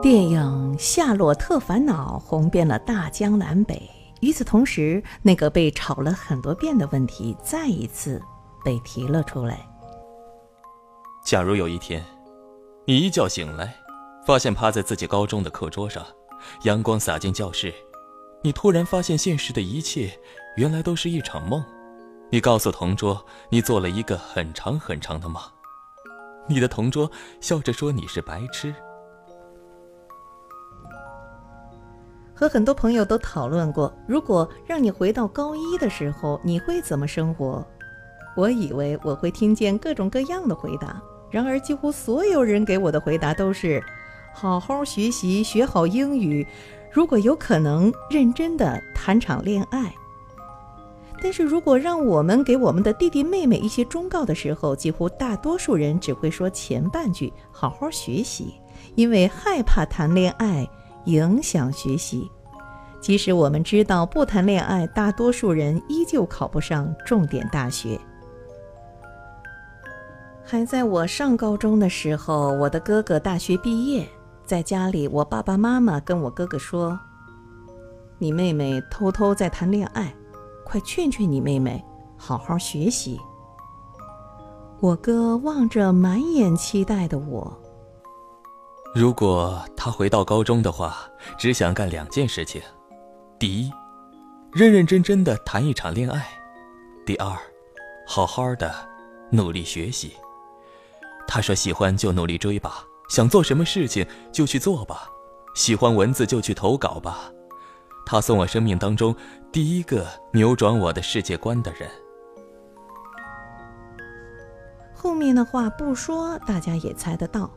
电影《夏洛特烦恼》红遍了大江南北。与此同时，那个被炒了很多遍的问题再一次被提了出来：假如有一天，你一觉醒来，发现趴在自己高中的课桌上，阳光洒进教室，你突然发现现实的一切原来都是一场梦。你告诉同桌，你做了一个很长很长的梦。你的同桌笑着说你是白痴。和很多朋友都讨论过，如果让你回到高一的时候，你会怎么生活？我以为我会听见各种各样的回答，然而几乎所有人给我的回答都是：好好学习，学好英语，如果有可能，认真的谈场恋爱。但是如果让我们给我们的弟弟妹妹一些忠告的时候，几乎大多数人只会说前半句：好好学习，因为害怕谈恋爱影响学习。即使我们知道不谈恋爱，大多数人依旧考不上重点大学。还在我上高中的时候，我的哥哥大学毕业，在家里，我爸爸妈妈跟我哥哥说：“你妹妹偷偷在谈恋爱。”快劝劝你妹妹，好好学习。我哥望着满眼期待的我，如果他回到高中的话，只想干两件事情：第一，认认真真的谈一场恋爱；第二，好好的努力学习。他说：“喜欢就努力追吧，想做什么事情就去做吧，喜欢文字就去投稿吧。”他送我生命当中第一个扭转我的世界观的人。后面的话不说，大家也猜得到，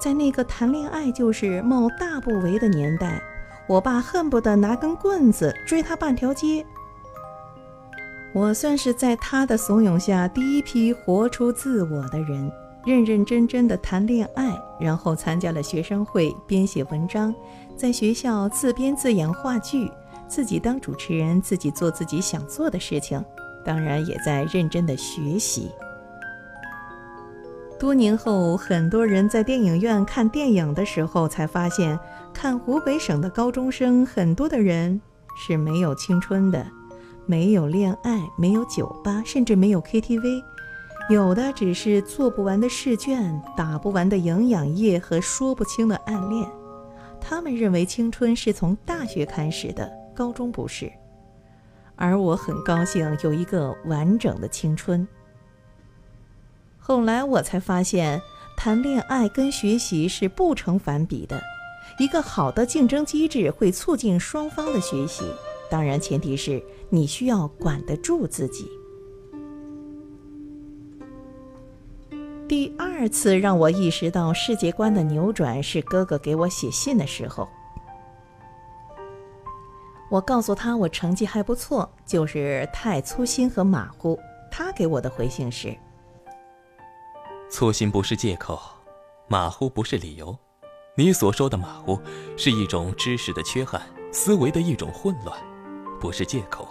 在那个谈恋爱就是冒大不韪的年代，我爸恨不得拿根棍子追他半条街。我算是在他的怂恿下第一批活出自我的人。认认真真的谈恋爱，然后参加了学生会，编写文章，在学校自编自演话剧，自己当主持人，自己做自己想做的事情，当然也在认真的学习。多年后，很多人在电影院看电影的时候，才发现，看湖北省的高中生，很多的人是没有青春的，没有恋爱，没有酒吧，甚至没有 KTV。有的只是做不完的试卷、打不完的营养液和说不清的暗恋。他们认为青春是从大学开始的，高中不是。而我很高兴有一个完整的青春。后来我才发现，谈恋爱跟学习是不成反比的。一个好的竞争机制会促进双方的学习，当然前提是你需要管得住自己。第二次让我意识到世界观的扭转是哥哥给我写信的时候。我告诉他我成绩还不错，就是太粗心和马虎。他给我的回信是：粗心不是借口，马虎不是理由。你所说的马虎是一种知识的缺憾，思维的一种混乱，不是借口。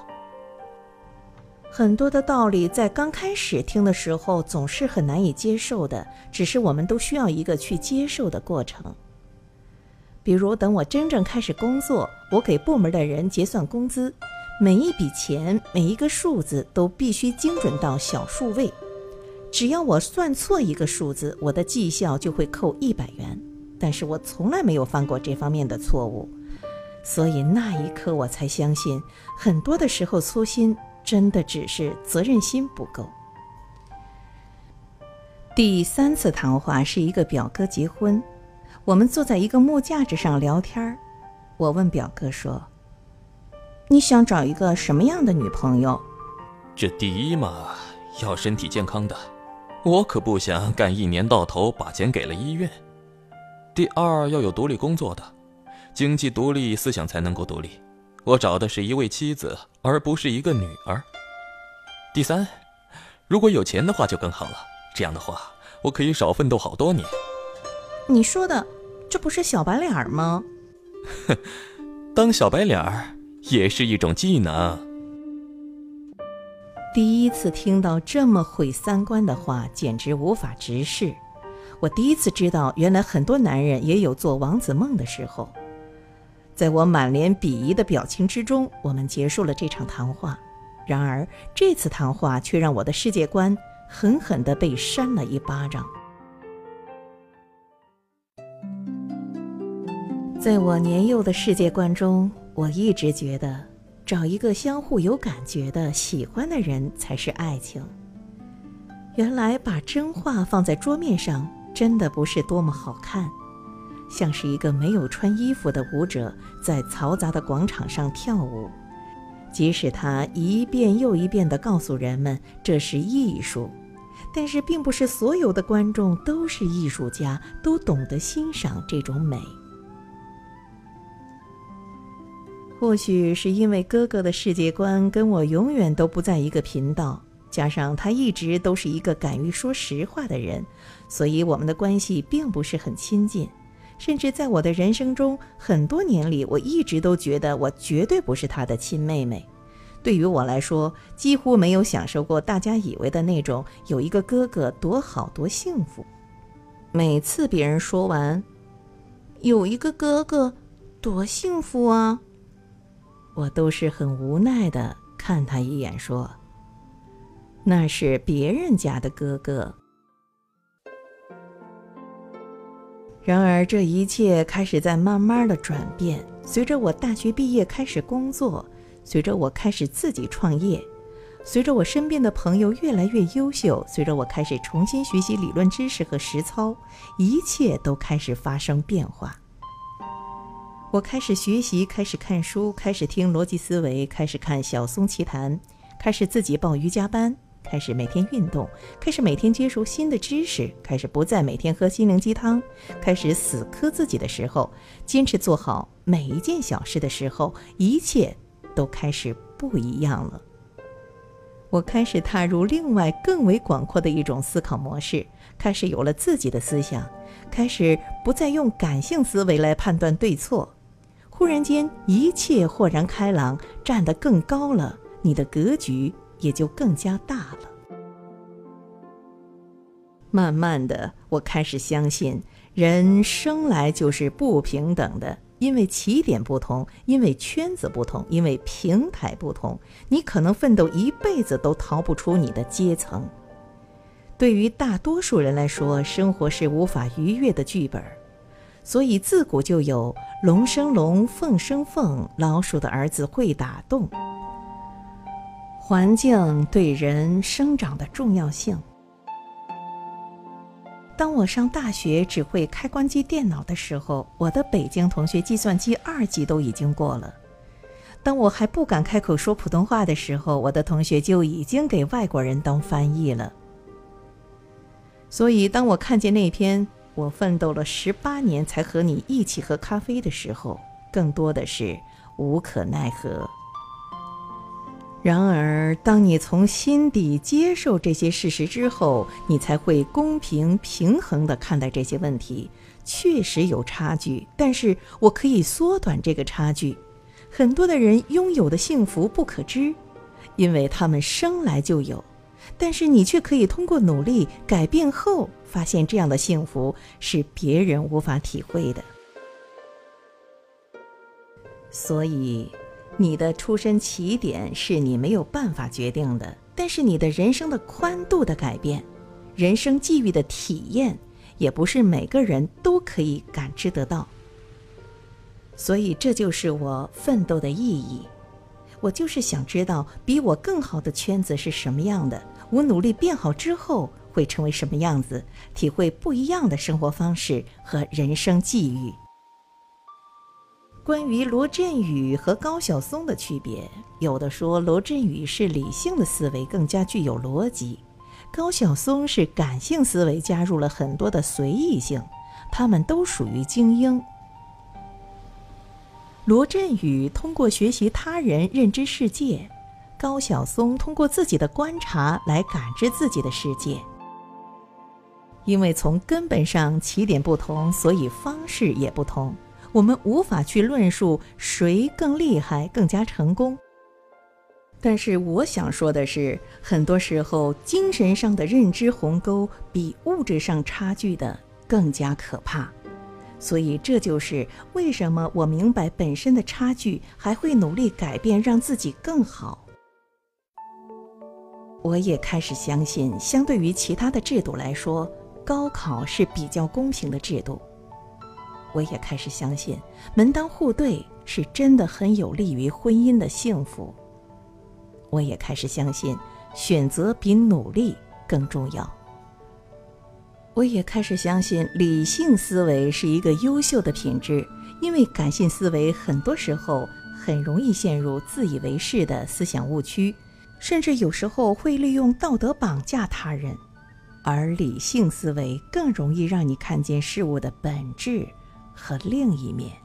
很多的道理在刚开始听的时候总是很难以接受的，只是我们都需要一个去接受的过程。比如，等我真正开始工作，我给部门的人结算工资，每一笔钱、每一个数字都必须精准到小数位。只要我算错一个数字，我的绩效就会扣一百元。但是我从来没有犯过这方面的错误，所以那一刻我才相信，很多的时候粗心。真的只是责任心不够。第三次谈话是一个表哥结婚，我们坐在一个木架子上聊天儿。我问表哥说：“你想找一个什么样的女朋友？”这第一嘛，要身体健康的，我可不想干一年到头把钱给了医院。第二要有独立工作的，经济独立，思想才能够独立。我找的是一位妻子，而不是一个女儿。第三，如果有钱的话就更好了。这样的话，我可以少奋斗好多年。你说的，这不是小白脸吗？哼，当小白脸儿也是一种技能。第一次听到这么毁三观的话，简直无法直视。我第一次知道，原来很多男人也有做王子梦的时候。在我满脸鄙夷的表情之中，我们结束了这场谈话。然而，这次谈话却让我的世界观狠狠地被扇了一巴掌。在我年幼的世界观中，我一直觉得找一个相互有感觉的、喜欢的人才是爱情。原来把真话放在桌面上，真的不是多么好看，像是一个没有穿衣服的舞者在嘈杂的广场上跳舞。即使他一遍又一遍地告诉人们这是艺术，但是并不是所有的观众都是艺术家，都懂得欣赏这种美。或许是因为哥哥的世界观跟我永远都不在一个频道，加上他一直都是一个敢于说实话的人，所以我们的关系并不是很亲近。甚至在我的人生中很多年里，我一直都觉得我绝对不是他的亲妹妹。对于我来说，几乎没有享受过大家以为的那种有一个哥哥多好多幸福。每次别人说完“有一个哥哥多幸福啊”，我都是很无奈的看他一眼，说：“那是别人家的哥哥。”然而，这一切开始在慢慢的转变。随着我大学毕业开始工作，随着我开始自己创业，随着我身边的朋友越来越优秀，随着我开始重新学习理论知识和实操，一切都开始发生变化。我开始学习，开始看书，开始听逻辑思维，开始看小松奇谈，开始自己报瑜伽班，开始每天运动，开始每天接受新的知识，开始不再每天喝心灵鸡汤，开始死磕自己的时候，坚持做好每一件小事的时候，一切都开始不一样了。我开始踏入另外更为广阔的一种思考模式，开始有了自己的思想，开始不再用感性思维来判断对错。忽然间，一切豁然开朗，站得更高了，你的格局也就更加大了。慢慢的，我开始相信，人生来就是不平等的，因为起点不同，因为圈子不同，因为平台不同，你可能奋斗一辈子都逃不出你的阶层。对于大多数人来说，生活是无法逾越的剧本。所以自古就有“龙生龙，凤生凤，老鼠的儿子会打洞”。环境对人生长的重要性。当我上大学只会开关机电脑的时候，我的北京同学计算机二级都已经过了；当我还不敢开口说普通话的时候，我的同学就已经给外国人当翻译了。所以，当我看见那篇。我奋斗了十八年才和你一起喝咖啡的时候，更多的是无可奈何。然而，当你从心底接受这些事实之后，你才会公平平衡地看待这些问题。确实有差距，但是我可以缩短这个差距。很多的人拥有的幸福不可知，因为他们生来就有。但是你却可以通过努力改变后，发现这样的幸福是别人无法体会的。所以，你的出身起点是你没有办法决定的，但是你的人生的宽度的改变，人生际遇的体验，也不是每个人都可以感知得到。所以，这就是我奋斗的意义。我就是想知道比我更好的圈子是什么样的。我努力变好之后会成为什么样子？体会不一样的生活方式和人生际遇。关于罗振宇和高晓松的区别，有的说罗振宇是理性的思维更加具有逻辑，高晓松是感性思维加入了很多的随意性。他们都属于精英。罗振宇通过学习他人认知世界。高晓松通过自己的观察来感知自己的世界，因为从根本上起点不同，所以方式也不同。我们无法去论述谁更厉害、更加成功。但是我想说的是，很多时候精神上的认知鸿沟比物质上差距的更加可怕。所以，这就是为什么我明白本身的差距，还会努力改变，让自己更好。我也开始相信，相对于其他的制度来说，高考是比较公平的制度。我也开始相信，门当户对是真的很有利于婚姻的幸福。我也开始相信，选择比努力更重要。我也开始相信，理性思维是一个优秀的品质，因为感性思维很多时候很容易陷入自以为是的思想误区，甚至有时候会利用道德绑架他人，而理性思维更容易让你看见事物的本质和另一面。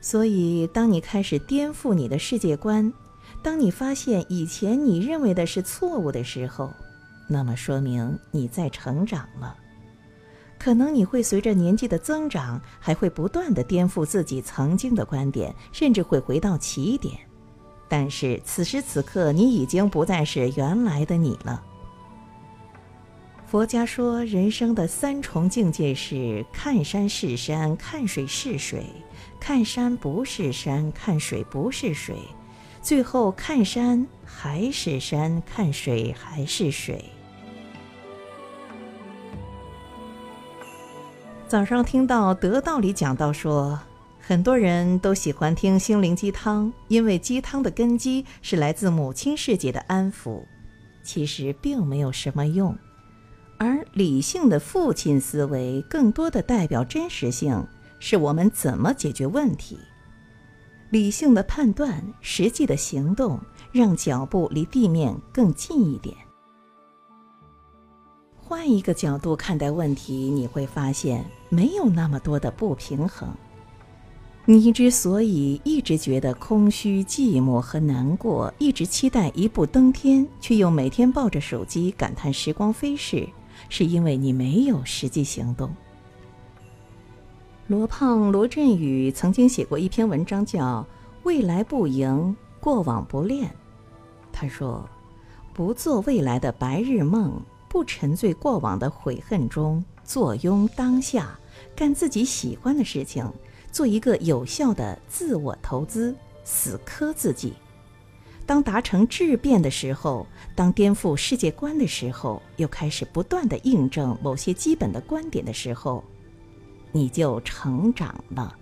所以，当你开始颠覆你的世界观，当你发现以前你认为的是错误的时候，那么说明你在成长了，可能你会随着年纪的增长，还会不断的颠覆自己曾经的观点，甚至会回到起点。但是此时此刻，你已经不再是原来的你了。佛家说，人生的三重境界是：看山是山，看水是水；看山不是山，看水不是水；最后看山还是山，看水还是水。早上听到得道里讲到说，很多人都喜欢听心灵鸡汤，因为鸡汤的根基是来自母亲世界的安抚，其实并没有什么用。而理性的父亲思维更多的代表真实性，是我们怎么解决问题。理性的判断，实际的行动，让脚步离地面更近一点。换一个角度看待问题，你会发现没有那么多的不平衡。你之所以一直觉得空虚、寂寞和难过，一直期待一步登天，却又每天抱着手机感叹时光飞逝，是因为你没有实际行动。罗胖、罗振宇曾经写过一篇文章，叫《未来不赢，过往不恋》。他说：“不做未来的白日梦。”不沉醉过往的悔恨中，坐拥当下，干自己喜欢的事情，做一个有效的自我投资，死磕自己。当达成质变的时候，当颠覆世界观的时候，又开始不断的印证某些基本的观点的时候，你就成长了。